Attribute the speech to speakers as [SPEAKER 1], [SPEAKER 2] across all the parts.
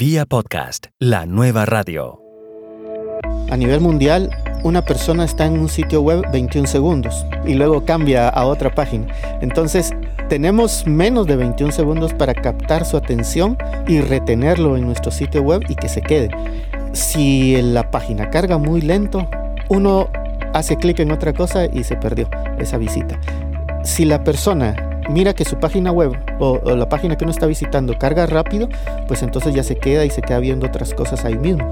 [SPEAKER 1] Vía podcast, la nueva radio.
[SPEAKER 2] A nivel mundial, una persona está en un sitio web 21 segundos y luego cambia a otra página. Entonces, tenemos menos de 21 segundos para captar su atención y retenerlo en nuestro sitio web y que se quede. Si la página carga muy lento, uno hace clic en otra cosa y se perdió esa visita. Si la persona mira que su página web o, la página que uno está visitando carga rápido, pues entonces ya se queda y se queda viendo otras cosas ahí mismo.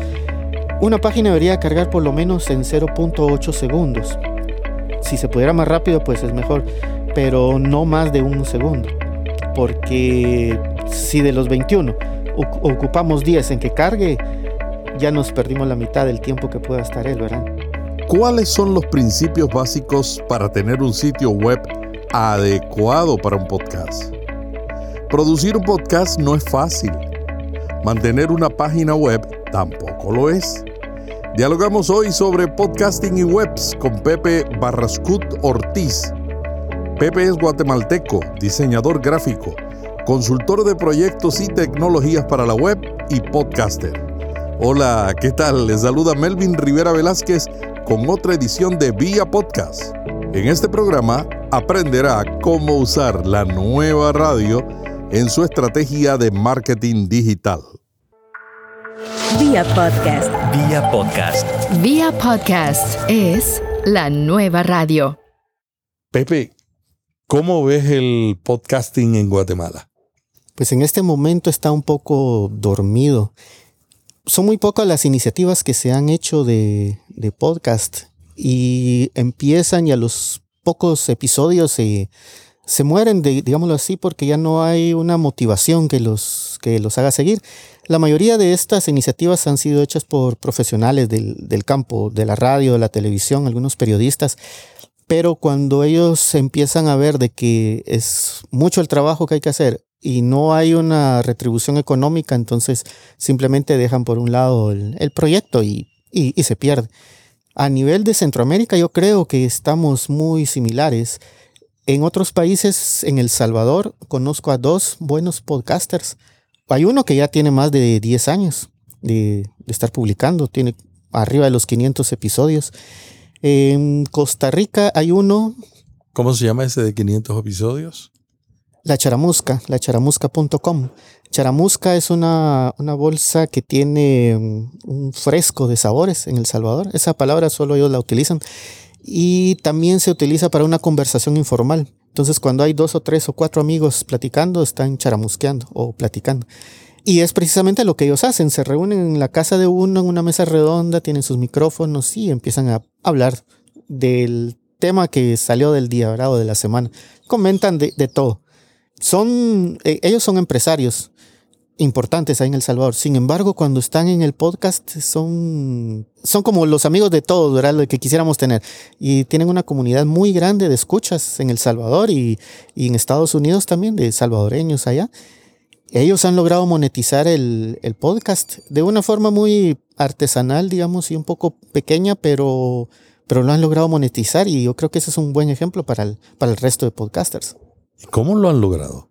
[SPEAKER 2] Una página debería cargar por lo menos en 0.8 segundos. Si se pudiera más rápido, pues es mejor, pero no más de un segundo. Porque si de los 21 ocupamos 10 en que cargue, ya nos perdimos la mitad del tiempo que pueda estar él, ¿verdad?
[SPEAKER 3] ¿Cuáles son los principios básicos para tener un sitio web adecuado para un podcast. Producir un podcast no es fácil. Mantener una página web tampoco lo es. Dialogamos hoy sobre podcasting y webs con Pepe Barrascut Ortiz. Pepe es guatemalteco, diseñador gráfico, consultor de proyectos y tecnologías para la web y podcaster. Hola, ¿qué tal? Les saluda Melvin Rivera Velázquez con otra edición de Vía Podcast. En este programa aprenderá cómo usar la nueva radio en su estrategia de marketing digital.
[SPEAKER 4] Vía Podcast.
[SPEAKER 1] Vía podcast.
[SPEAKER 4] Vía Podcast es la nueva radio.
[SPEAKER 3] Pepe, ¿cómo ves el podcasting en Guatemala?
[SPEAKER 2] Pues en este momento está un poco dormido. Son muy pocas las iniciativas que se han hecho de, de podcast y empiezan y a los pocos episodios se, se mueren, digámoslo así, porque ya no hay una motivación que los, que los haga seguir. La mayoría de estas iniciativas han sido hechas por profesionales del, del campo, de la radio, de la televisión, algunos periodistas, pero cuando ellos empiezan a ver de que es mucho el trabajo que hay que hacer y no hay una retribución económica, entonces simplemente dejan por un lado el, el proyecto y, y, y se pierde. A nivel de Centroamérica yo creo que estamos muy similares. En otros países, en El Salvador, conozco a dos buenos podcasters. Hay uno que ya tiene más de 10 años de, estar publicando, tiene arriba de los 500 episodios. En Costa Rica hay uno.
[SPEAKER 3] ¿Cómo se llama ese de 500 episodios?
[SPEAKER 2] La Charamusca, lacharamusca.com. Charamusca es una, una, bolsa que tiene mm, un fresco de sabores en El Salvador. Esa palabra solo ellos la utilizan. Y también se utiliza para una conversación informal. Entonces, cuando hay dos o tres o cuatro amigos platicando, están charamusqueando o platicando. Y es precisamente lo que ellos hacen. Se reúnen en la casa de uno, en una mesa redonda, tienen sus micrófonos y empiezan a hablar del tema que salió del día, ¿verdad? O de la semana. Comentan de, de todo son, eh, ellos son empresarios importantes ahí en El Salvador. Sin embargo, cuando están en el podcast son, son como los amigos de todos, ¿verdad? Lo que quisiéramos tener. Y tienen una comunidad muy grande de escuchas en El Salvador y, y en Estados Unidos también, de salvadoreños allá. Ellos han logrado monetizar el, el, podcast de una forma muy artesanal, digamos, y un poco pequeña, pero, pero lo han logrado monetizar y yo creo que ese es un buen ejemplo para el, para el resto de podcasters.
[SPEAKER 3] ¿Cómo lo han logrado?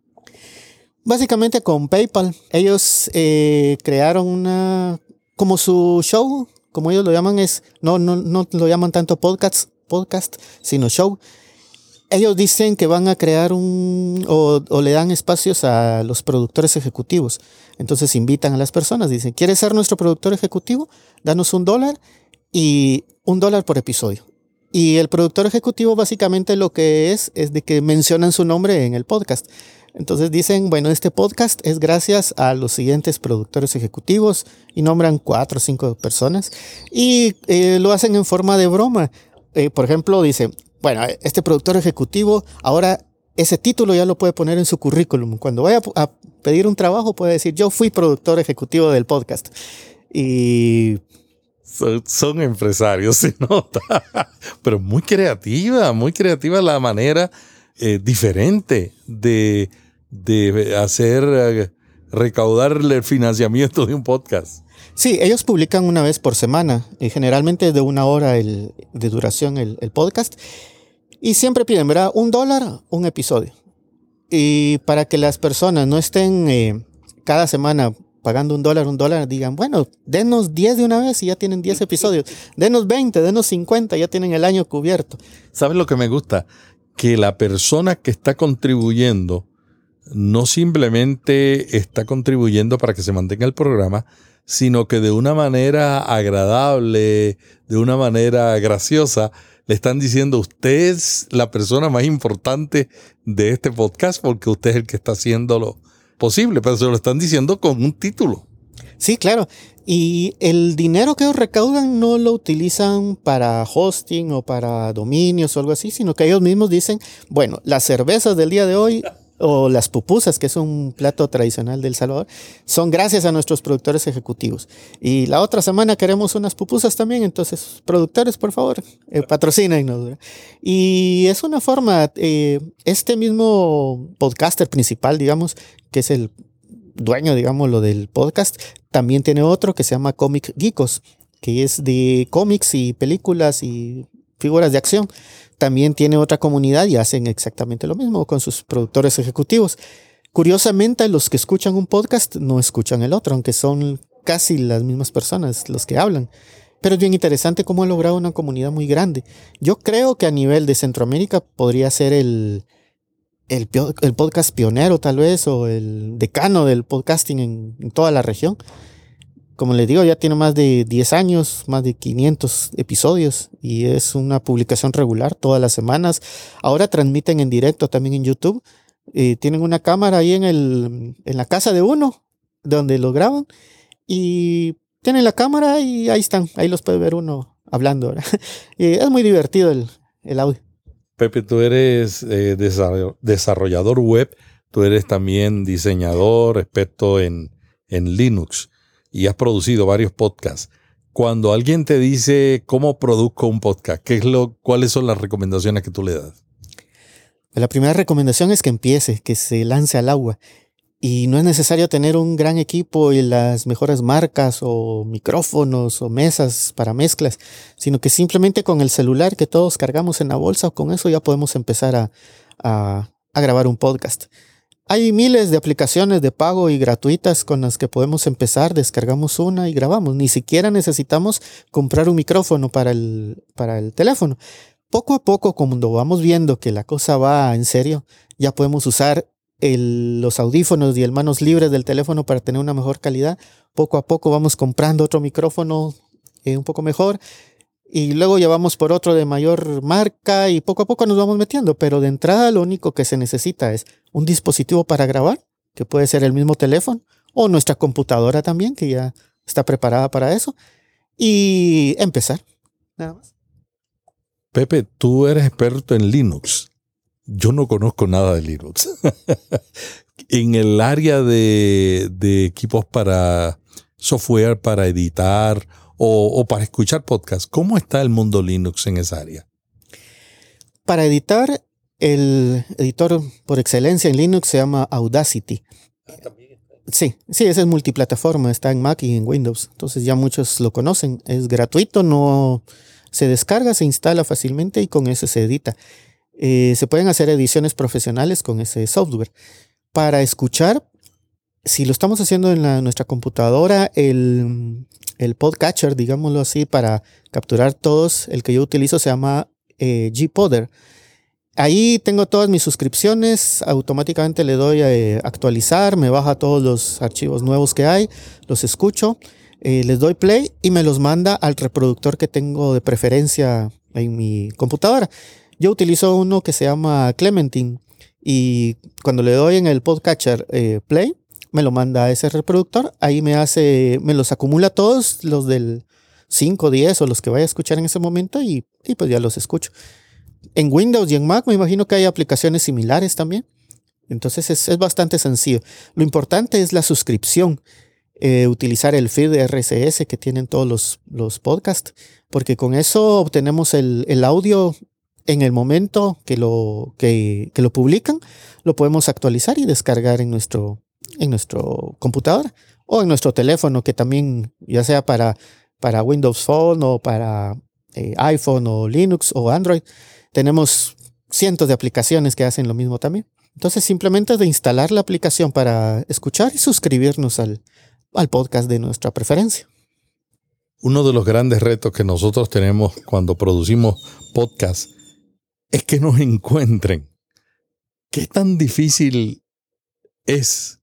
[SPEAKER 2] Básicamente con PayPal. Ellos eh, crearon una, como su show, como ellos lo llaman, es, no, no, no lo llaman tanto podcast, podcast, sino show. Ellos dicen que van a crear un, o, o le dan espacios a los productores ejecutivos. Entonces invitan a las personas, dicen, ¿quieres ser nuestro productor ejecutivo? Danos un dólar y un dólar por episodio. Y el productor ejecutivo básicamente lo que es es de que mencionan su nombre en el podcast. Entonces dicen, bueno, este podcast es gracias a los siguientes productores ejecutivos y nombran cuatro o cinco personas y eh, lo hacen en forma de broma. Eh, por ejemplo, dice, bueno, este productor ejecutivo ahora ese título ya lo puede poner en su currículum. Cuando vaya a pedir un trabajo puede decir, yo fui productor ejecutivo del podcast. Y
[SPEAKER 3] son, empresarios, se nota. Pero muy creativa, muy creativa la manera eh, diferente de, de hacer, eh, recaudar el financiamiento de un podcast.
[SPEAKER 2] Sí, ellos publican una vez por semana, y generalmente de una hora el, de duración el, el, podcast, y siempre piden, ¿verdad? Un dólar, un episodio. Y para que las personas no estén eh, cada semana pagando un dólar, un dólar, digan, bueno, denos 10 de una vez y ya tienen 10 episodios. Denos 20, denos 50, ya tienen el año cubierto.
[SPEAKER 3] ¿Sabes lo que me gusta? Que la persona que está contribuyendo no simplemente está contribuyendo para que se mantenga el programa, sino que de una manera agradable, de una manera graciosa, le están diciendo usted es la persona más importante de este podcast porque usted es el que está haciéndolo posible, pero se lo están diciendo con un título.
[SPEAKER 2] Sí, claro. Y el dinero que ellos recaudan no lo utilizan para hosting o para dominios o algo así, sino que ellos mismos dicen, bueno, las cervezas del día de hoy o las pupusas, que es un plato tradicional del Salvador, son gracias a nuestros productores ejecutivos. Y la otra semana queremos unas pupusas también, entonces, productores, por favor, eh, patrocínenos. Y es una forma, eh, este mismo podcaster principal, digamos, que es el dueño, digamos, lo del podcast, también tiene otro que se llama Comic Geekos, que es de cómics y películas y figuras de acción también tiene otra comunidad y hacen exactamente lo mismo con sus productores ejecutivos. Curiosamente, los que escuchan un podcast no escuchan el otro, aunque son casi las mismas personas los que hablan. Pero es bien interesante cómo ha logrado una comunidad muy grande. Yo creo que a nivel de Centroamérica podría ser el, el, podcast pionero tal vez o el decano del podcasting en toda la región como les digo, ya tiene más de 10 años, más de 500 episodios y es una publicación regular todas las semanas. Ahora transmiten en directo también en YouTube. Eh, tienen una cámara ahí en, el, en la casa de uno, donde lo graban y tienen la cámara y ahí están, ahí los puede ver uno hablando. y es muy divertido el, el audio.
[SPEAKER 3] Pepe, tú eres eh, desarrollador web, tú eres también diseñador, experto en, en Linux y has producido varios podcasts. Cuando alguien te dice cómo produzco un podcast, ¿qué es lo, ¿cuáles son las recomendaciones que tú le das?
[SPEAKER 2] La primera recomendación es que empiece, que se lance al agua. Y no es necesario tener un gran equipo y las mejores marcas o micrófonos o mesas para mezclas, sino que simplemente con el celular que todos cargamos en la bolsa, con eso ya podemos empezar a, a, a grabar un podcast. Hay miles de aplicaciones de pago y gratuitas con las que podemos empezar, descargamos una y grabamos. Ni siquiera necesitamos comprar un micrófono para el, para el teléfono. Poco a poco, cuando vamos viendo que la cosa va en serio, ya podemos usar los audífonos y el manos libres del teléfono para tener una mejor calidad. Poco a poco vamos comprando otro micrófono eh, un poco mejor y luego llevamos por otro de mayor marca y poco a poco nos vamos metiendo, pero de entrada lo único que se necesita es un dispositivo para grabar, que puede ser el mismo teléfono o nuestra computadora también, que ya está preparada para eso, y empezar. Nada más.
[SPEAKER 3] Pepe, tú eres experto en Linux. Yo no conozco nada de Linux. en el área de, de equipos para software, para editar o, para escuchar podcast. ¿Cómo está el mundo Linux en esa área?
[SPEAKER 2] Para editar, el editor por excelencia en Linux se llama Audacity. Sí, sí, ese es multiplataforma, está en Mac y en Windows. Entonces ya muchos lo conocen. Es gratuito, no se descarga, se instala fácilmente y con ese se edita. Eh, se pueden hacer ediciones profesionales con ese software. Para escuchar, si lo estamos haciendo en nuestra computadora, el, el podcatcher, digámoslo así, para capturar todos, el que yo utilizo se llama eh, Gpoder. Ahí tengo todas mis suscripciones, automáticamente le doy a eh, actualizar, me baja todos los archivos nuevos que hay, los escucho, eh, les doy play y me los manda al reproductor que tengo de preferencia en mi computadora. Yo utilizo uno que se llama Clementine y cuando le doy en el podcatcher play, me lo manda a ese reproductor, ahí me hace, me los acumula todos los del 5, 10 o los que vaya a escuchar en ese momento y, pues ya los escucho. En Windows y en Mac me imagino que hay aplicaciones similares también. Entonces es, bastante sencillo. Lo importante es la suscripción. Eh, utilizar el feed RSS que tienen todos los, los podcasts, porque con eso obtenemos el, el audio en el momento que lo, que, lo publican, lo podemos actualizar y descargar en nuestro, en nuestro computador o en nuestro teléfono, que también, ya sea para, para Windows Phone o para eh, iPhone o Linux o Android, tenemos cientos de aplicaciones que hacen lo mismo también. Entonces simplemente de instalar la aplicación para escuchar y suscribirnos al, al podcast de nuestra preferencia.
[SPEAKER 3] Uno de los grandes retos que nosotros tenemos cuando producimos podcast es que nos encuentren. ¿Qué tan difícil es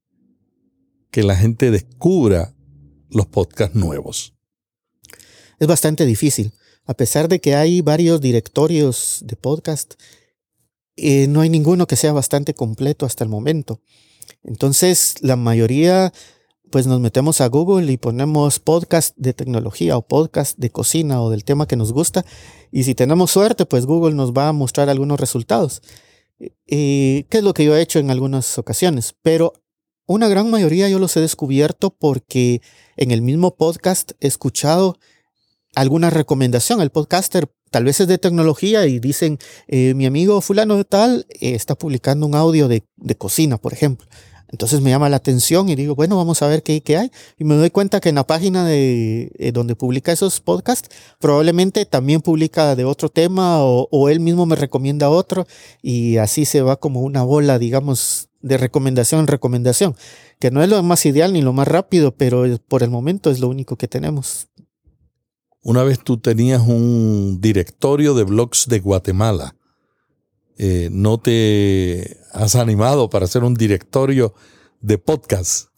[SPEAKER 3] que la gente descubra los podcasts nuevos?
[SPEAKER 2] Es bastante difícil. A pesar de que hay varios directorios de podcast, eh, no hay ninguno que sea bastante completo hasta el momento. Entonces, la mayoría, pues nos metemos a Google y ponemos podcast de tecnología o podcast de cocina o del tema que nos gusta. Y si tenemos suerte, pues Google nos va a mostrar algunos resultados. ¿Qué es lo que yo he hecho en algunas ocasiones? Pero una gran mayoría yo los he descubierto porque en el mismo podcast he escuchado alguna recomendación. El podcaster tal vez es de tecnología y dicen, eh, mi amigo fulano de tal eh, está publicando un audio de, de, cocina, por ejemplo. Entonces me llama la atención y digo, bueno, vamos a ver qué, qué hay. Y me doy cuenta que en la página de eh, donde publica esos podcasts, probablemente también publica de otro tema o, o él mismo me recomienda otro y así se va como una bola, digamos, de recomendación en recomendación, que no es lo más ideal ni lo más rápido, pero por el momento es lo único que tenemos.
[SPEAKER 3] Una vez tú tenías un directorio de blogs de Guatemala. Eh, ¿No te has animado para hacer un directorio de podcast?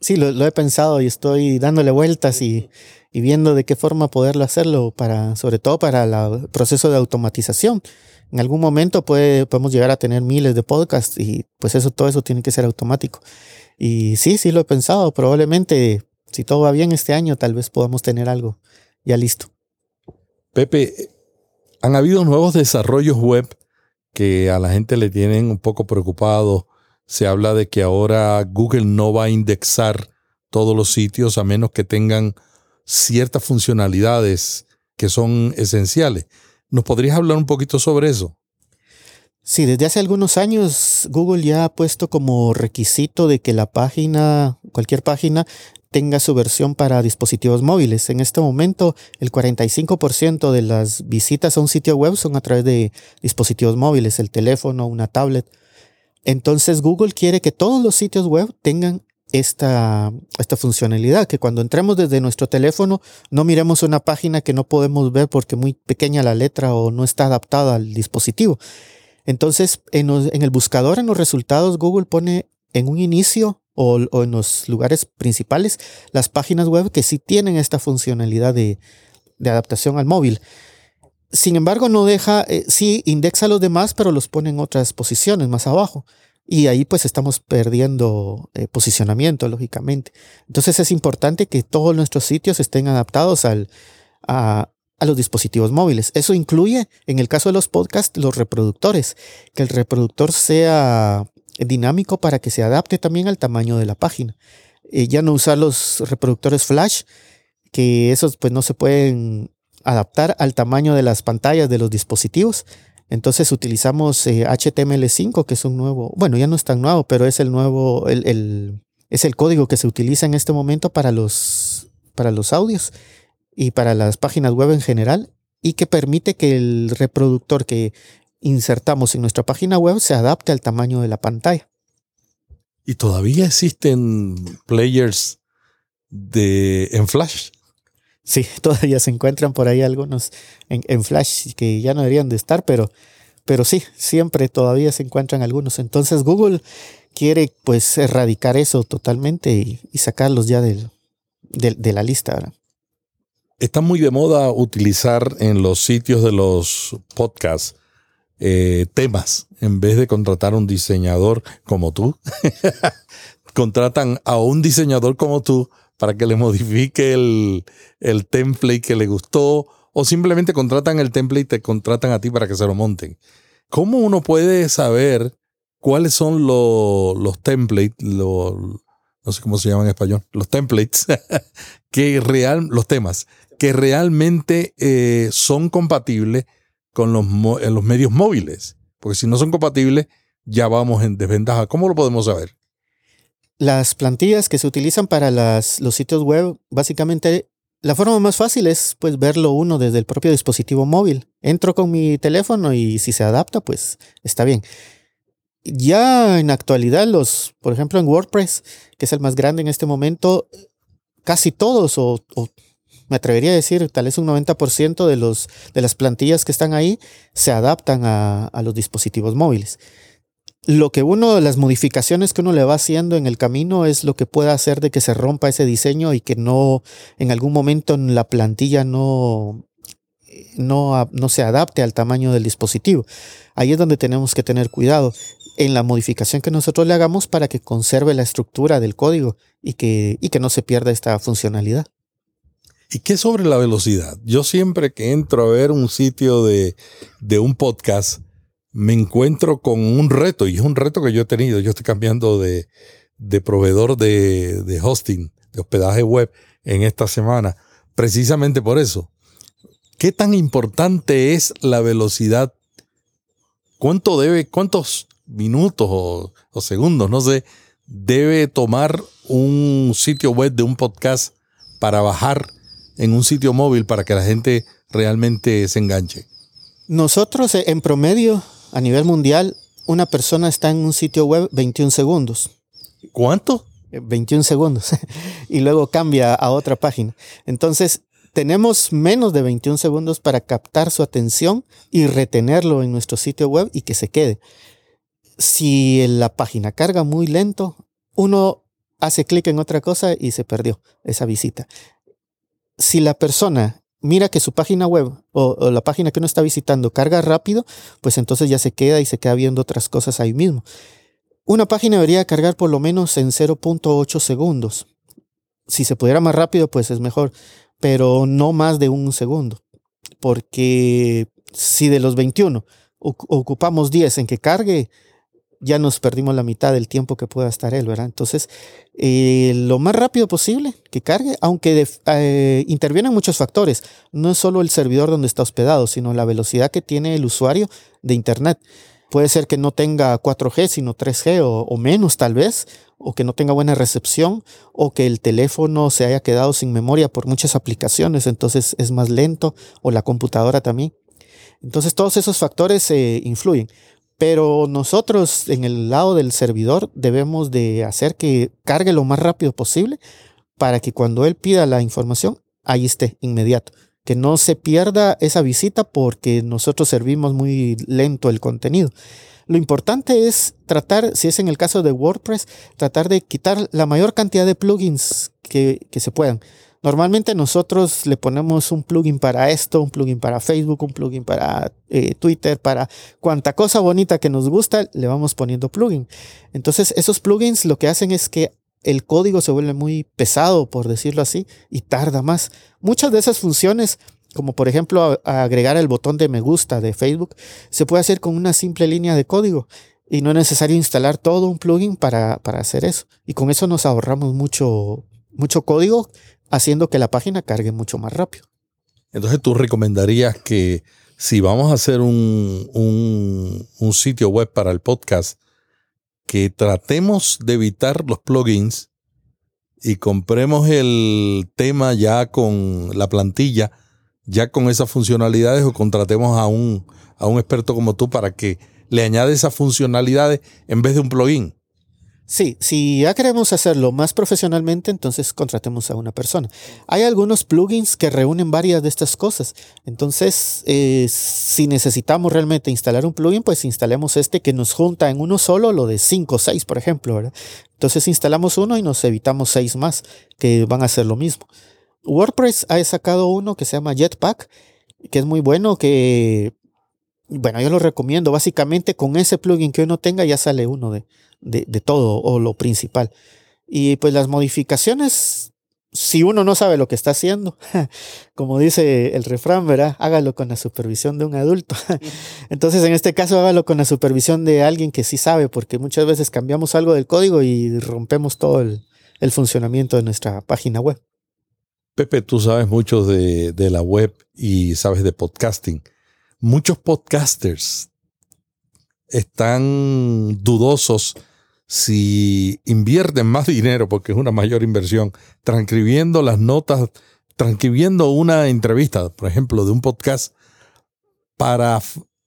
[SPEAKER 2] Sí, lo, lo he pensado y estoy dándole vueltas y, y, viendo de qué forma poderlo hacerlo, para, sobre todo para el proceso de automatización. En algún momento puede, podemos llegar a tener miles de podcasts y pues eso, todo eso tiene que ser automático. Y sí, sí lo he pensado. Probablemente, si todo va bien este año, tal vez podamos tener algo ya listo.
[SPEAKER 3] Pepe, han habido nuevos desarrollos web que a la gente le tienen un poco preocupado. Se habla de que ahora Google no va a indexar todos los sitios a menos que tengan ciertas funcionalidades que son esenciales. ¿Nos podrías hablar un poquito sobre eso?
[SPEAKER 2] Sí, desde hace algunos años Google ya ha puesto como requisito de que la página, cualquier página, tenga su versión para dispositivos móviles. En este momento, el 45% de las visitas a un sitio web son a través de dispositivos móviles, el teléfono, una tablet. Entonces, Google quiere que todos los sitios web tengan esta, esta funcionalidad, que cuando entremos desde nuestro teléfono no miremos una página que no podemos ver porque muy pequeña la letra o no está adaptada al dispositivo. Entonces, en, el buscador, en los resultados, Google pone en un inicio o, en los lugares principales las páginas web que sí tienen esta funcionalidad de, de adaptación al móvil. Sin embargo, no deja, eh, sí indexa a los demás, pero los pone en otras posiciones más abajo. Y ahí pues estamos perdiendo eh, posicionamiento, lógicamente. Entonces es importante que todos nuestros sitios estén adaptados al, a, los dispositivos móviles. Eso incluye, en el caso de los podcasts, los reproductores. Que el reproductor sea dinámico para que se adapte también al tamaño de la página. Eh, ya no usar los reproductores flash, que esos pues no se pueden adaptar al tamaño de las pantallas de los dispositivos. Entonces utilizamos eh, HTML5, que es un nuevo, bueno, ya no es tan nuevo, pero es el nuevo, el, el, es el código que se utiliza en este momento para los, para los audios y para las páginas web en general y que permite que el reproductor que insertamos en nuestra página web se adapte al tamaño de la pantalla.
[SPEAKER 3] ¿Y todavía existen players de, en Flash?
[SPEAKER 2] Sí, todavía se encuentran por ahí algunos en, Flash que ya no deberían de estar, pero, pero sí, siempre todavía se encuentran algunos. Entonces Google quiere pues erradicar eso totalmente y, sacarlos ya del, de, de, la lista. ¿verdad?
[SPEAKER 3] Está muy de moda utilizar en los sitios de los podcasts eh, temas en vez de contratar a un diseñador como tú. contratan a un diseñador como tú para que le modifique el, el, template que le gustó o simplemente contratan el template y te contratan a ti para que se lo monten. ¿Cómo uno puede saber cuáles son los, templates, los, no sé cómo se llaman en español, los templates, que real, los temas, que realmente eh, son compatibles con los, los medios móviles. Porque si no son compatibles, ya vamos en desventaja. ¿Cómo lo podemos saber?
[SPEAKER 2] Las plantillas que se utilizan para los sitios web, básicamente la forma más fácil es pues verlo uno desde el propio dispositivo móvil. Entro con mi teléfono y si se adapta, pues está bien. Ya en actualidad los, por ejemplo en WordPress, que es el más grande en este momento, casi todos, o, me atrevería a decir, tal vez un 90% de, los, de las plantillas que están ahí se adaptan a los dispositivos móviles. Lo que uno, las modificaciones que uno le va haciendo en el camino es lo que puede hacer de que se rompa ese diseño y que no, en algún momento en la plantilla no, no, no se adapte al tamaño del dispositivo. Ahí es donde tenemos que tener cuidado en la modificación que nosotros le hagamos para que conserve la estructura del código y que, y que no se pierda esta funcionalidad.
[SPEAKER 3] ¿Y qué sobre la velocidad? Yo siempre que entro a ver un sitio de, de, un podcast, me encuentro con un reto, y es un reto que yo he tenido. Yo estoy cambiando de, de proveedor de, de hosting, de hospedaje web en esta semana, precisamente por eso. ¿Qué tan importante es la velocidad? ¿Cuánto debe, cuántos minutos o, o, segundos, no sé, debe tomar un sitio web de un podcast para bajar en un sitio móvil para que la gente realmente se enganche?
[SPEAKER 2] Nosotros, en promedio, a nivel mundial, una persona está en un sitio web 21 segundos.
[SPEAKER 3] ¿Cuánto?
[SPEAKER 2] 21 segundos. y luego cambia a otra página. Entonces, tenemos menos de 21 segundos para captar su atención y retenerlo en nuestro sitio web y que se quede. Si la página carga muy lento, uno hace clic en otra cosa y se perdió esa visita. Si la persona mira que su página web o, la página que uno está visitando carga rápido, pues entonces ya se queda y se queda viendo otras cosas ahí mismo. Una página debería cargar por lo menos en 0.8 segundos. Si se pudiera más rápido, pues es mejor pero no más de un segundo. Porque si de los 21 ocupamos 10 en que cargue, ya nos perdimos la mitad del tiempo que pueda estar él, ¿verdad? Entonces, eh, lo más rápido posible que cargue, aunque eh, intervienen muchos factores, no es solo el servidor donde está hospedado, sino la velocidad que tiene el usuario de Internet. Puede ser que no tenga 4G, sino 3G o, o menos tal vez, o que no tenga buena recepción, o que el teléfono se haya quedado sin memoria por muchas aplicaciones, entonces es más lento, o la computadora también. Entonces todos esos factores eh, influyen. Pero nosotros en el lado del servidor debemos de hacer que cargue lo más rápido posible para que cuando él pida la información, ahí esté inmediato. Que no se pierda esa visita porque nosotros servimos muy lento el contenido. Lo importante es tratar, si es en el caso de WordPress, tratar de quitar la mayor cantidad de plugins que, que se puedan. Normalmente nosotros le ponemos un plugin para esto, un plugin para Facebook, un plugin para eh, Twitter, para cuanta cosa bonita que nos gusta, le vamos poniendo plugin. Entonces esos plugins lo que hacen es que el código se vuelve muy pesado, por decirlo así, y tarda más. Muchas de esas funciones como por ejemplo agregar el botón de me gusta de Facebook, se puede hacer con una simple línea de código y no es necesario instalar todo un plugin para, para hacer eso. Y con eso nos ahorramos mucho, mucho código haciendo que la página cargue mucho más rápido.
[SPEAKER 3] Entonces tú recomendarías que si vamos a hacer un, un, sitio web para el podcast, que tratemos de evitar los plugins y compremos el tema ya con la plantilla ya con esas funcionalidades o contratemos a un, a un experto como tú para que le añade esas funcionalidades en vez de un plugin.
[SPEAKER 2] Sí, si ya queremos hacerlo más profesionalmente, entonces contratemos a una persona. Hay algunos plugins que reúnen varias de estas cosas. Entonces, eh, si necesitamos realmente instalar un plugin, pues instalemos este que nos junta en uno solo lo de 5 o 6, por ejemplo. ¿verdad? Entonces instalamos uno y nos evitamos 6 más que van a hacer lo mismo. WordPress ha sacado uno que se llama Jetpack, que es muy bueno, que, bueno, yo lo recomiendo. Básicamente con ese plugin que uno tenga ya sale uno de, de, de todo o lo principal. Y pues las modificaciones, si uno no sabe lo que está haciendo, como dice el refrán, ¿verdad? Hágalo con la supervisión de un adulto. Entonces, en este caso, hágalo con la supervisión de alguien que sí sabe, porque muchas veces cambiamos algo del código y rompemos todo el, el funcionamiento de nuestra página web.
[SPEAKER 3] Pepe, tú sabes mucho de, de, la web y sabes de podcasting. Muchos podcasters están dudosos si invierten más dinero, porque es una mayor inversión, transcribiendo las notas, transcribiendo una entrevista, por ejemplo, de un podcast, para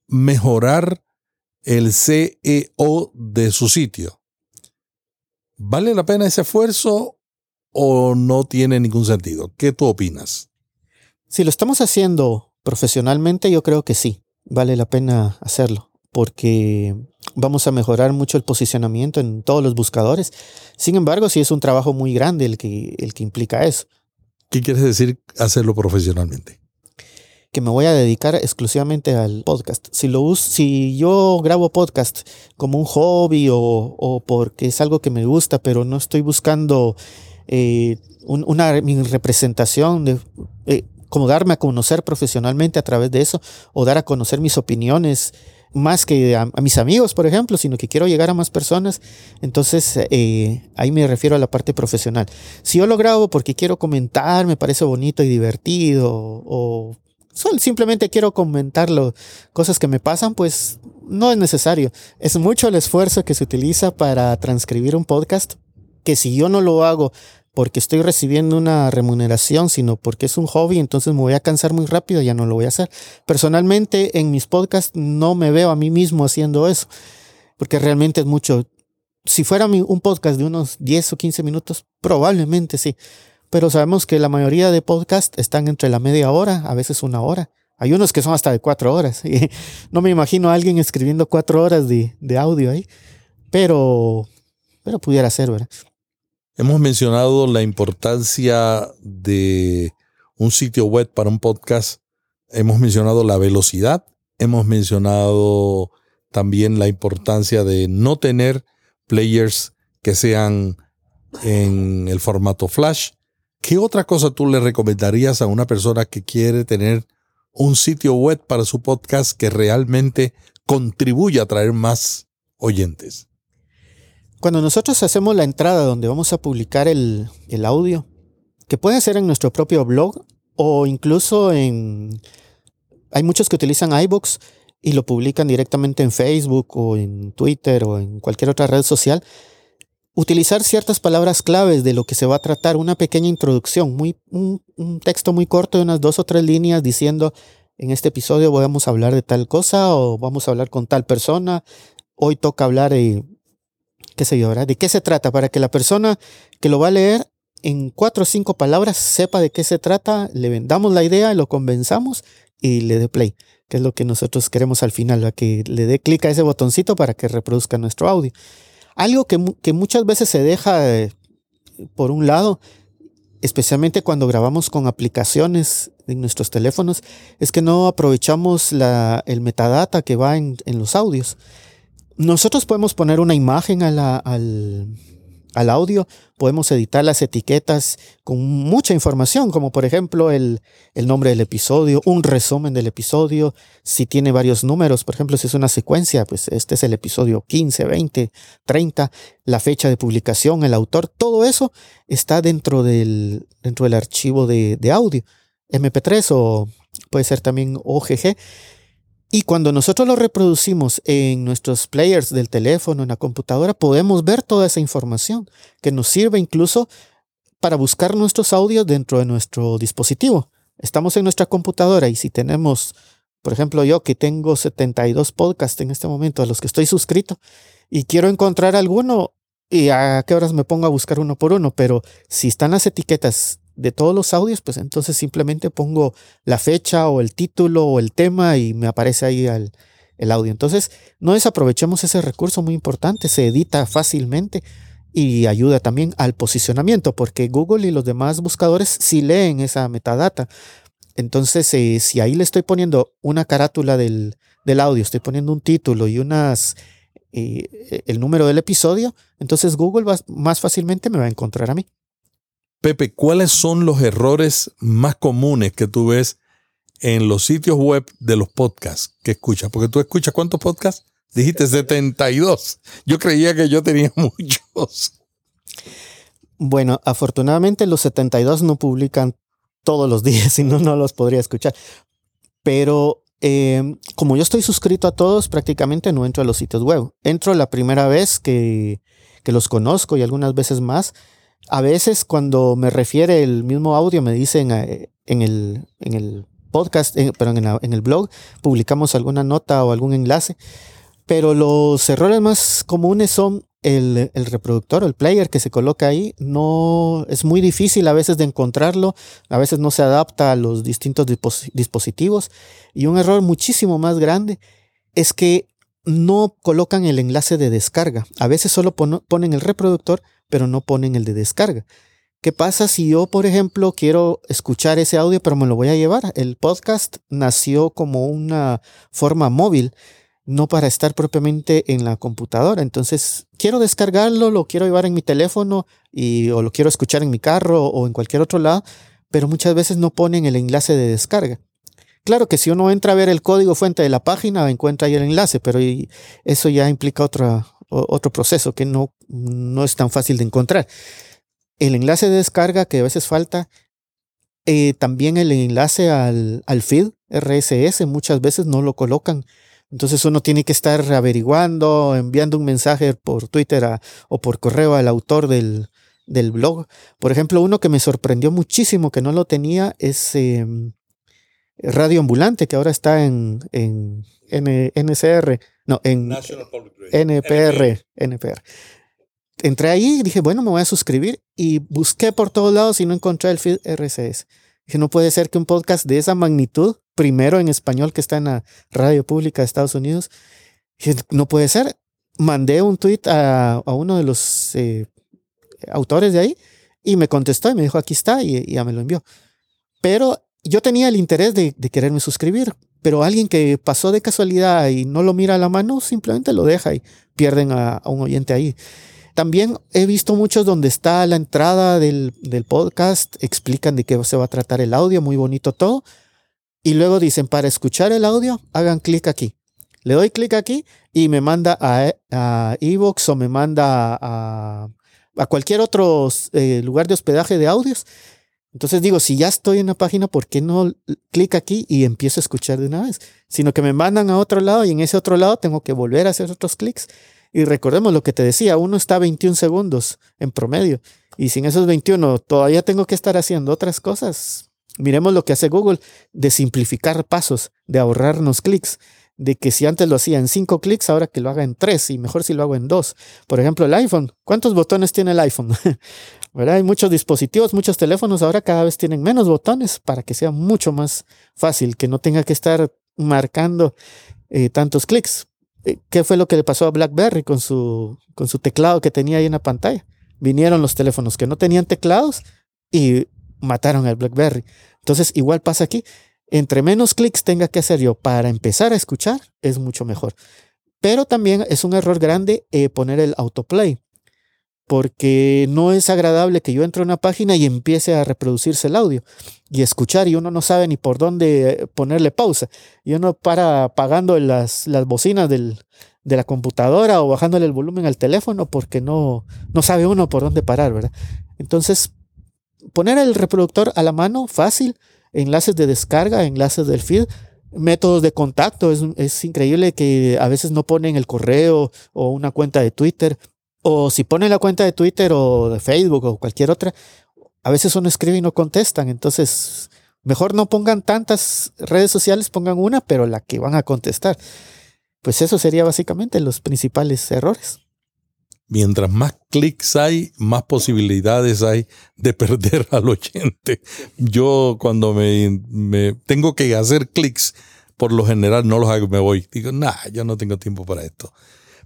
[SPEAKER 3] mejorar el CEO de su sitio. ¿Vale la pena ese esfuerzo o no tiene ningún sentido? ¿Qué tú opinas?
[SPEAKER 2] Si lo estamos haciendo profesionalmente, yo creo que sí, vale la pena hacerlo, porque vamos a mejorar mucho el posicionamiento en todos los buscadores. Sin embargo, sí es un trabajo muy grande el que, el que implica eso.
[SPEAKER 3] ¿Qué quieres decir hacerlo profesionalmente?
[SPEAKER 2] que me voy a dedicar exclusivamente al podcast. Si, lo uso, si yo grabo podcast como un hobby o, porque es algo que me gusta, pero no estoy buscando eh, una mi representación de eh, como darme a conocer profesionalmente a través de eso o dar a conocer mis opiniones más que a, mis amigos, por ejemplo, sino que quiero llegar a más personas. Entonces, eh, ahí me refiero a la parte profesional. Si yo lo grabo porque quiero comentar, me parece bonito y divertido, o simplemente quiero comentarlo, cosas que me pasan, pues no es necesario. Es mucho el esfuerzo que se utiliza para transcribir un podcast, que si yo no lo hago porque estoy recibiendo una remuneración, sino porque es un hobby, entonces me voy a cansar muy rápido, ya no lo voy a hacer. Personalmente, en mis podcasts no me veo a mí mismo haciendo eso, porque realmente es mucho. Si fuera un podcast de unos 10 o 15 minutos, probablemente sí pero sabemos que la mayoría de podcasts están entre la media hora, a veces una hora. Hay unos que son hasta de cuatro horas. Y no me imagino a alguien escribiendo cuatro horas de, audio ahí, pero, pero pudiera ser, ¿verdad?
[SPEAKER 3] Hemos mencionado la importancia de un sitio web para un podcast. Hemos mencionado la velocidad. Hemos mencionado también la importancia de no tener players que sean en el formato flash. ¿Qué otra cosa tú le recomendarías a una persona que quiere tener un sitio web para su podcast que realmente contribuya a traer más oyentes?
[SPEAKER 2] Cuando nosotros hacemos la entrada donde vamos a publicar el, audio, que puede ser en nuestro propio blog o incluso en... Hay muchos que utilizan iBooks y lo publican directamente en Facebook o en Twitter o en cualquier otra red social. Utilizar ciertas palabras claves de lo que se va a tratar, una pequeña introducción, muy, un, texto muy corto de unas dos o tres líneas diciendo, en este episodio vamos a hablar de tal cosa o vamos a hablar con tal persona, hoy toca hablar de, qué sé yo, ¿verdad? ¿De qué se trata? Para que la persona que lo va a leer en cuatro o cinco palabras sepa de qué se trata, le vendamos la idea, lo convenzamos y le dé play, que es lo que nosotros queremos al final, que le dé clic a ese botoncito para que reproduzca nuestro audio. Algo que, muchas veces se deja eh, por un lado, especialmente cuando grabamos con aplicaciones en nuestros teléfonos, es que no aprovechamos el metadata que va en, en, los audios. Nosotros podemos poner una imagen a al, al audio, podemos editar las etiquetas con mucha información, como por ejemplo el, nombre del episodio, un resumen del episodio, si tiene varios números, por ejemplo, si es una secuencia, pues este es el episodio 15, 20, 30, la fecha de publicación, el autor, todo eso está dentro del, dentro del archivo de, de audio, MP3 o puede ser también OGG. Y cuando nosotros lo reproducimos en nuestros players del teléfono, en la computadora, podemos ver toda esa información que nos sirve incluso para buscar nuestros audios dentro de nuestro dispositivo. Estamos en nuestra computadora y si tenemos, por ejemplo, yo que tengo 72 podcasts en este momento a los que estoy suscrito y quiero encontrar alguno, y a qué horas me pongo a buscar uno por uno, pero si están las etiquetas de todos los audios, pues entonces simplemente pongo la fecha o el título o el tema y me aparece ahí el, audio. Entonces, no desaprovechemos ese recurso muy importante, se edita fácilmente y ayuda también al posicionamiento, porque Google y los demás buscadores sí leen esa metadata. Entonces, eh, si ahí le estoy poniendo una carátula del, audio, estoy poniendo un título y unas eh, el número del episodio, entonces Google más fácilmente me va a encontrar a mí.
[SPEAKER 3] Pepe, ¿cuáles son los errores más comunes que tú ves en los sitios web de los podcasts que escuchas? Porque tú escuchas cuántos podcasts? Dijiste 72. Yo creía que yo tenía muchos.
[SPEAKER 2] Bueno, afortunadamente los 72 no publican todos los días, si no, no los podría escuchar. Pero em, como yo estoy suscrito a todos, prácticamente no entro a los sitios web. Entro la primera vez que, que los conozco y algunas veces más a veces cuando me refiere el mismo audio me dicen eh, en, el, en el podcast, pero en, el blog, publicamos alguna nota o algún enlace. Pero los errores más comunes son el, el, reproductor o el player que se coloca ahí no es muy difícil a veces de encontrarlo, a veces no se adapta a los distintos dispositivos y un error muchísimo más grande es que no colocan el enlace de descarga. A veces solo ponen el reproductor, pero no ponen el de descarga. ¿Qué pasa si yo, por ejemplo, quiero escuchar ese audio, pero me lo voy a llevar? El podcast nació como una forma móvil, no para estar propiamente en la computadora. Entonces, quiero descargarlo, lo quiero llevar en mi teléfono y, o lo quiero escuchar en mi carro o en cualquier otro lado, pero muchas veces no ponen el enlace de descarga. Claro que si uno entra a ver el código fuente de la página, encuentra ahí el enlace, pero eso ya implica otro, otro proceso que no, no es tan fácil de encontrar el enlace de descarga que a veces falta, eh, también el enlace al, al, feed RSS muchas veces no lo colocan. Entonces uno tiene que estar averiguando, enviando un mensaje por Twitter o por correo al autor del, del, blog. Por ejemplo, uno que me sorprendió muchísimo que no lo tenía es em, Radio Ambulante, que ahora está en, en NCR, no, en NPR, NPR entré ahí y dije, bueno, me voy a suscribir y busqué por todos lados y no encontré el feed RSS. Dije, no puede ser que un podcast de esa magnitud, primero en español que está en la radio pública de Estados Unidos, dije, no puede ser. Mandé un tweet a, uno de los eh, autores de ahí y me contestó y me dijo, aquí está y, ya me lo envió. Pero yo tenía el interés de, quererme suscribir, pero alguien que pasó de casualidad y no lo mira a la mano, simplemente lo deja y pierden a un oyente ahí. También he visto muchos donde está la entrada del, podcast, explican de qué se va a tratar el audio, muy bonito todo. Y luego dicen, para escuchar el audio, hagan clic aquí. Le doy clic aquí y me manda a, Evox o me manda a, a cualquier otro eh, lugar de hospedaje de audios. Entonces digo, si ya estoy en la página, ¿por qué no clic aquí y empiezo a escuchar de una vez? Sino que me mandan a otro lado y en ese otro lado tengo que volver a hacer otros clics. Y recordemos lo que te decía, uno está 21 segundos en promedio. Y sin esos 21 todavía tengo que estar haciendo otras cosas. Miremos lo que hace Google de simplificar pasos, de ahorrarnos clics, de que si antes lo hacía en 5 clics, ahora que lo haga en 3 y mejor si lo hago en 2. Por ejemplo, el iPhone. ¿Cuántos botones tiene el iPhone? ¿Verdad? Hay muchos dispositivos, muchos teléfonos ahora cada vez tienen menos botones para que sea mucho más fácil, que no tenga que estar marcando eh, tantos clics. Eh, ¿Qué fue lo que le pasó a BlackBerry con su, con su teclado que tenía ahí en la pantalla? Vinieron los teléfonos que no tenían teclados y mataron al BlackBerry. Entonces, igual pasa aquí. Entre menos clics tenga que hacer yo para empezar a escuchar, es mucho mejor. Pero también es un error grande eh, poner el autoplay porque no es agradable que yo entre a una página y empiece a reproducirse el audio y escuchar y uno no sabe ni por dónde ponerle pausa. Y uno para apagando las, las bocinas del, de la computadora o bajándole el volumen al teléfono porque no, no sabe uno por dónde parar, ¿verdad? Entonces, poner el reproductor a la mano, fácil, enlaces de descarga, enlaces del feed, métodos de contacto. Es, es increíble que a veces no ponen el correo o una cuenta de Twitter o si ponen la cuenta de Twitter o de Facebook o cualquier otra, a veces uno escribe y no contestan. Entonces, mejor no pongan tantas redes sociales, pongan una, pero la que van a contestar. Pues eso sería básicamente los principales errores.
[SPEAKER 3] Mientras más clics hay, más posibilidades hay de perder al oyente. Yo cuando me, tengo que hacer clics, por lo general no los hago, me voy. Digo, nah, yo no tengo tiempo para esto.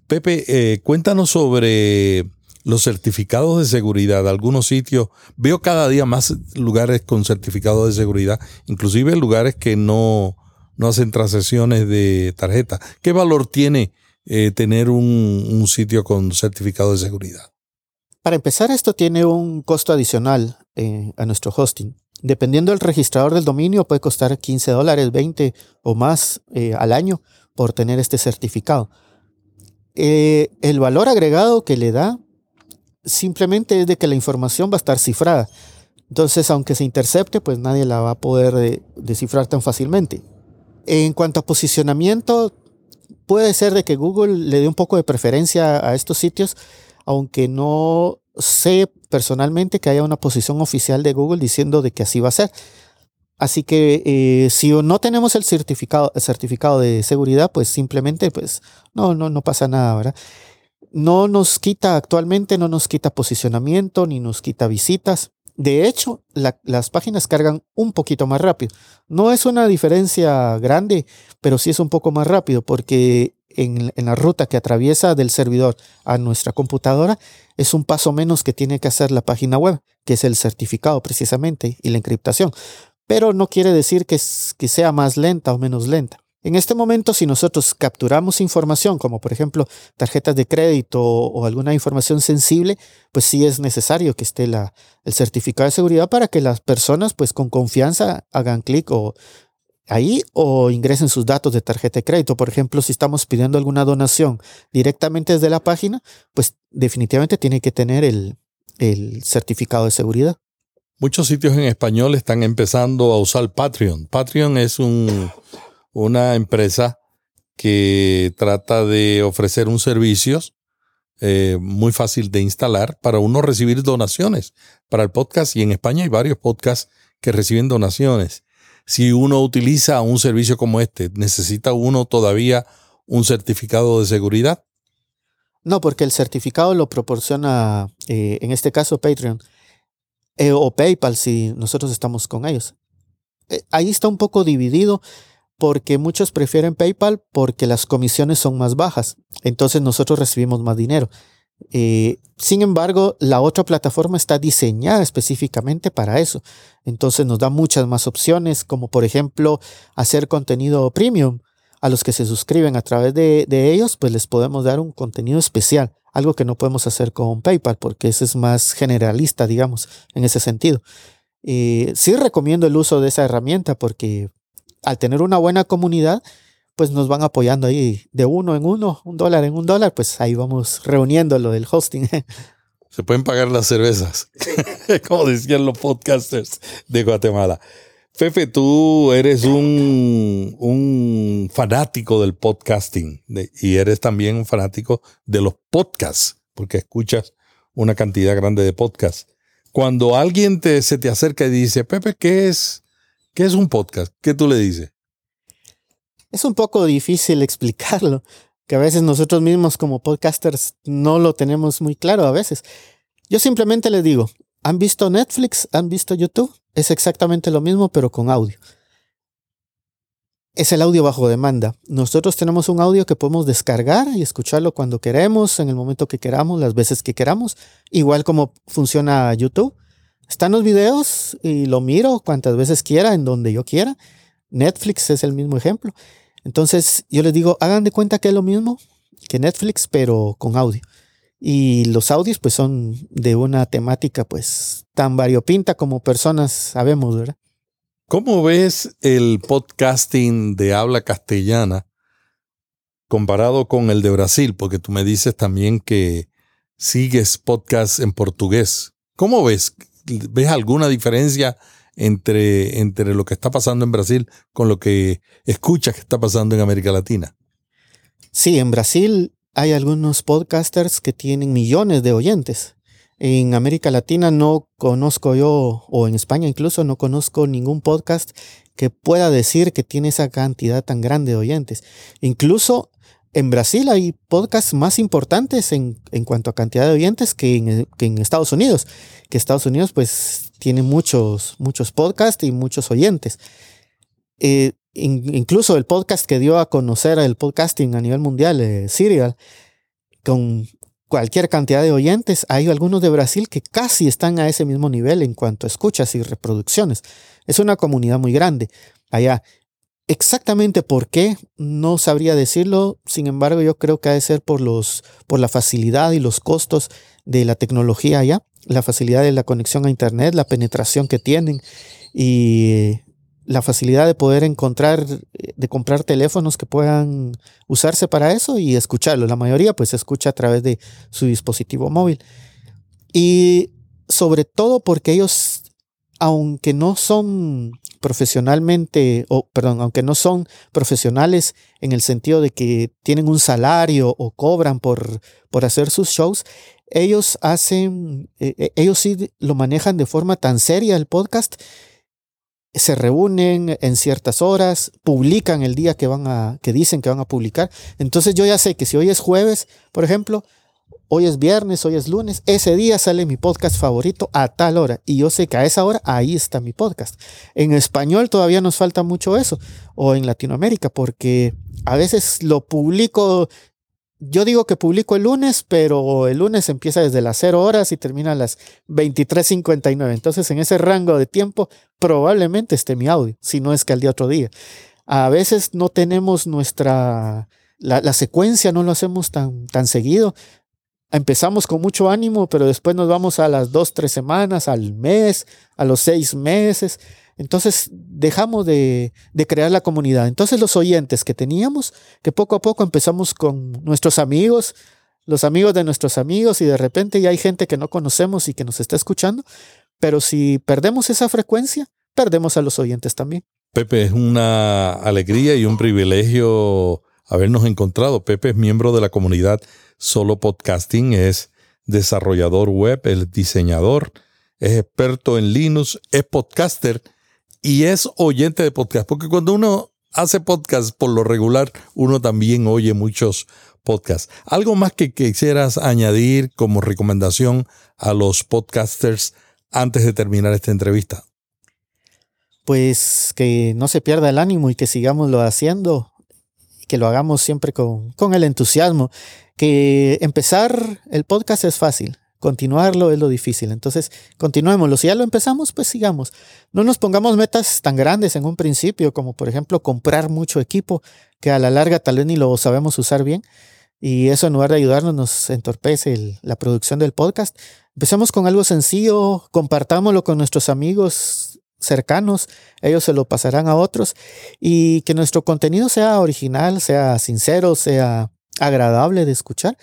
[SPEAKER 3] Pepe, eh, cuéntanos sobre los certificados de seguridad. Algunos sitios, veo cada día más lugares con certificados de seguridad, inclusive lugares que no, no hacen transacciones de tarjeta. ¿Qué valor tiene eh, tener un, sitio con certificado de seguridad?
[SPEAKER 2] Para empezar, esto tiene un costo adicional eh, a nuestro hosting. Dependiendo del registrador del dominio, puede costar 15 dólares, 20 o más al año por tener este certificado. Eh, el valor agregado que le da simplemente es de que la información va a estar cifrada. Entonces, aunque se intercepte, pues nadie la va a poder descifrar tan fácilmente. En cuanto a posicionamiento, puede ser de que Google le dé un poco de preferencia a estos sitios, aunque no sé personalmente que haya una posición oficial de Google diciendo de que así va a ser. Así que eh, si no tenemos el certificado, certificado de seguridad, pues simplemente pues no, no, no pasa nada, ¿verdad? No nos quita actualmente, no nos quita posicionamiento ni nos quita visitas. De hecho, las páginas cargan un poquito más rápido. No es una diferencia grande, pero sí es un poco más rápido porque en, la ruta que atraviesa del servidor a nuestra computadora es un paso menos que tiene que hacer la página web, que es el certificado precisamente y la encriptación. Pero no quiere decir que, sea más lenta o menos lenta. En este momento, si nosotros capturamos información, como por ejemplo tarjetas de crédito o, alguna información sensible, pues sí es necesario que esté el certificado de seguridad para que las personas, pues con confianza, hagan clic o ahí o ingresen sus datos de tarjeta de crédito. Por ejemplo, si estamos pidiendo alguna donación directamente desde la página, pues definitivamente tiene que tener el certificado de seguridad.
[SPEAKER 3] Muchos sitios en español están empezando a usar Patreon. Patreon es un una empresa que trata de ofrecer un servicio eh, muy fácil de instalar para uno recibir donaciones para el podcast y en España hay varios podcasts que reciben donaciones. Si uno utiliza un servicio como este, ¿necesita uno todavía un certificado de seguridad?
[SPEAKER 2] No, porque el certificado lo proporciona, eh, en este caso, Patreon eh, o PayPal si nosotros estamos con ellos. ahí está un poco dividido porque muchos prefieren PayPal porque las comisiones son más bajas. Entonces nosotros recibimos más dinero. Eh, sin embargo, la otra plataforma está diseñada específicamente para eso. Entonces nos da muchas más opciones, como por ejemplo hacer contenido premium. A los que se suscriben a través de, ellos, pues les podemos dar un contenido especial, algo que no podemos hacer con PayPal, porque ese es más generalista, digamos, en ese sentido. Eh, sí recomiendo el uso de esa herramienta porque al tener una buena comunidad, pues nos van apoyando ahí de uno en uno, un dólar en un dólar, pues ahí vamos reuniendo lo del hosting.
[SPEAKER 3] Se pueden pagar las cervezas, como decían los podcasters de Guatemala. Fefe, tú eres un, un fanático del podcasting y eres también un fanático de los podcasts, porque escuchas una cantidad grande de podcasts. Cuando alguien te, se te acerca y dice, Pepe, ¿qué es ¿Qué es un podcast? ¿Qué tú le dices?
[SPEAKER 2] Es un poco difícil explicarlo, que a veces nosotros mismos como podcasters no lo tenemos muy claro a veces. Yo simplemente les digo, ¿han visto Netflix? ¿Han visto YouTube? Es exactamente lo mismo, pero con audio. Es el audio bajo demanda. Nosotros tenemos un audio que podemos descargar y escucharlo cuando queremos, en el momento que queramos, las veces que queramos, igual como funciona YouTube. Están los videos y lo miro cuantas veces quiera, en donde yo quiera. Netflix es el mismo ejemplo. Entonces yo les digo, hagan de cuenta que es lo mismo que Netflix, pero con audio. Y los audios pues son de una temática pues tan variopinta como personas sabemos, ¿verdad?
[SPEAKER 3] ¿Cómo ves el podcasting de habla castellana comparado con el de Brasil? Porque tú me dices también que sigues podcast en portugués. ¿Cómo ves? ¿Ves alguna diferencia entre, entre lo que está pasando en Brasil con lo que escuchas que está pasando en América Latina?
[SPEAKER 2] Sí, en Brasil hay algunos podcasters que tienen millones de oyentes. En América Latina no conozco yo, o en España incluso, no conozco ningún podcast que pueda decir que tiene esa cantidad tan grande de oyentes. Incluso en Brasil hay podcasts más importantes en, cuanto a cantidad de oyentes que en, Estados Unidos, que Estados Unidos pues tiene muchos, muchos podcasts y muchos oyentes. Eh, incluso el podcast que dio a conocer el podcasting a nivel mundial, eh, Serial, con cualquier cantidad de oyentes, hay algunos de Brasil que casi están a ese mismo nivel en cuanto a escuchas y reproducciones. Es una comunidad muy grande allá. Exactamente por qué, no sabría decirlo. Sin embargo, yo creo que ha de ser por, los, por la facilidad y los costos de la tecnología allá, la facilidad de la conexión a Internet, la penetración que tienen y la facilidad de poder encontrar, de comprar teléfonos que puedan usarse para eso y escucharlo. La mayoría pues escucha a través de su dispositivo móvil. Y sobre todo porque ellos, aunque no son profesionalmente, o perdón, aunque no son profesionales en el sentido de que tienen un salario o cobran por, por hacer sus shows, ellos hacen, eh, eh, ellos sí lo manejan de forma tan seria el podcast, se reúnen en ciertas horas, publican el día que van a, que dicen que van a publicar. Entonces yo ya sé que si hoy es jueves, por ejemplo, hoy es viernes, hoy es lunes, ese día sale mi podcast favorito a tal hora. Y yo sé que a esa hora ahí está mi podcast. En español todavía nos falta mucho eso, o en Latinoamérica, porque a veces lo publico, yo digo que publico el lunes, pero el lunes empieza desde las 0 horas y termina a las 23.59. Entonces en ese rango de tiempo probablemente esté mi audio, si no es que al día otro día. A veces no tenemos nuestra... La, la, secuencia no lo hacemos tan, tan seguido empezamos con mucho ánimo, pero después nos vamos a las dos, tres semanas, al mes, a los seis meses. Entonces dejamos de, crear la comunidad. Entonces los oyentes que teníamos, que poco a poco empezamos con nuestros amigos, los amigos de nuestros amigos y de repente ya hay gente que no conocemos y que nos está escuchando, pero si perdemos esa frecuencia, perdemos a los oyentes también.
[SPEAKER 3] Pepe, es una alegría y un privilegio habernos encontrado. Pepe es miembro de la comunidad Solo Podcasting, es desarrollador web, es diseñador, es experto en Linux, es podcaster y es oyente de podcast. Porque cuando uno hace podcast, por lo regular, uno también oye muchos podcasts. ¿Algo más que quisieras añadir como recomendación a los podcasters antes de terminar esta entrevista?
[SPEAKER 2] Pues que no se pierda el ánimo y que sigámoslo haciendo que lo hagamos siempre con, con el entusiasmo, que empezar el podcast es fácil, continuarlo es lo difícil. Entonces, continuémoslo. Si ya lo empezamos, pues sigamos. No nos pongamos metas tan grandes en un principio, como por ejemplo comprar mucho equipo que a la larga tal vez ni lo sabemos usar bien. Y eso en lugar de ayudarnos nos entorpece la producción del podcast. Empecemos con algo sencillo, compartámoslo con nuestros amigos, cercanos, ellos se lo pasarán a otros y que nuestro contenido sea original, sea sincero, sea agradable de escuchar.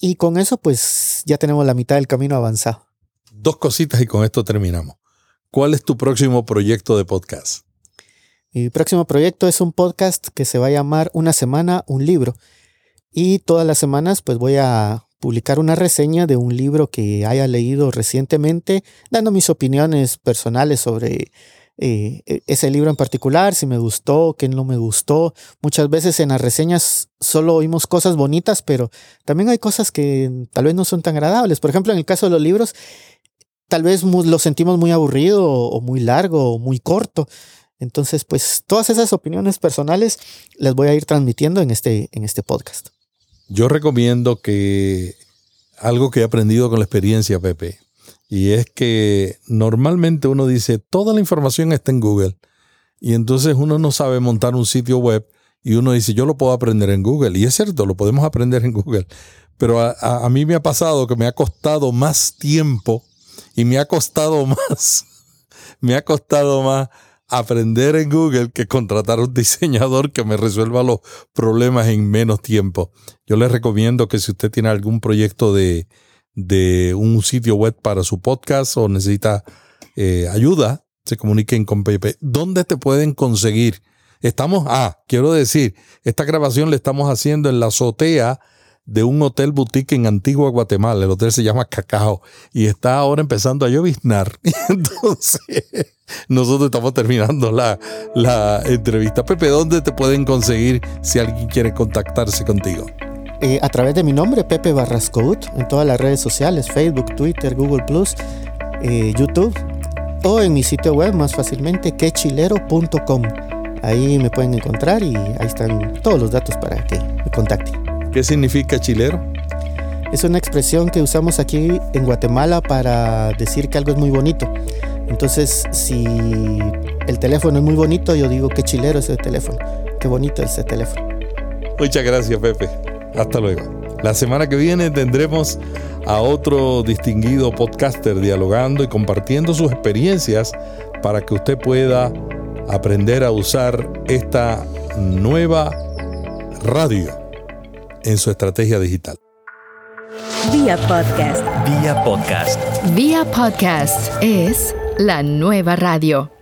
[SPEAKER 2] Y con eso pues ya tenemos la mitad del camino avanzado.
[SPEAKER 3] Dos cositas y con esto terminamos. ¿Cuál es tu próximo proyecto de podcast?
[SPEAKER 2] Mi próximo proyecto es un podcast que se va a llamar Una semana, un libro. Y todas las semanas pues voy a publicar una reseña de un libro que haya leído recientemente, dando mis opiniones personales sobre eh, e, ese libro en particular, si me gustó, qué no me gustó. Muchas veces en las reseñas solo oímos cosas bonitas, pero también hay cosas que tal vez no son tan agradables. Por ejemplo, en el caso de los libros, tal vez lo sentimos muy aburrido o muy largo o muy corto. Entonces, pues todas esas opiniones personales las voy a ir transmitiendo en este, en este podcast.
[SPEAKER 3] Yo recomiendo que algo que he aprendido con la experiencia, Pepe, y es que normalmente uno dice, toda la información está en Google, y entonces uno no sabe montar un sitio web, y uno dice, yo lo puedo aprender en Google, y es cierto, lo podemos aprender en Google, pero a, mí me ha pasado que me ha costado más tiempo y me ha costado más, me ha costado más aprender en Google que contratar un diseñador que me resuelva los problemas en menos tiempo. Yo les recomiendo que si usted tiene algún proyecto de, de un sitio web para su podcast o necesita eh, ayuda, se comuniquen con Pepe. ¿Dónde te pueden conseguir? Estamos, ah, quiero decir, esta grabación la estamos haciendo en la azotea de un hotel boutique en Antigua Guatemala. El hotel se llama Cacao y está ahora empezando a lloviznar. Entonces, nosotros estamos terminando la, la entrevista. Pepe, ¿dónde te pueden conseguir si alguien quiere contactarse contigo?
[SPEAKER 2] Eh, a través de mi nombre, Pepe Barrascout, en todas las redes sociales, Facebook, Twitter, Google Plus, eh, YouTube, o en mi sitio web más fácilmente, quechilero.com. Ahí me pueden encontrar y ahí están todos los datos para que me contacten.
[SPEAKER 3] ¿Qué significa chilero?
[SPEAKER 2] Es una expresión que usamos aquí en Guatemala para decir que algo es muy bonito. Entonces, si el teléfono es muy bonito, yo digo qué chilero ese teléfono. Qué bonito ese teléfono.
[SPEAKER 3] Muchas gracias, Pepe. Hasta luego. La semana que viene tendremos a otro distinguido podcaster dialogando y compartiendo sus experiencias para que usted pueda aprender a usar esta nueva radio en su estrategia digital.
[SPEAKER 4] Vía podcast.
[SPEAKER 1] Vía podcast.
[SPEAKER 4] Vía podcast es la nueva radio.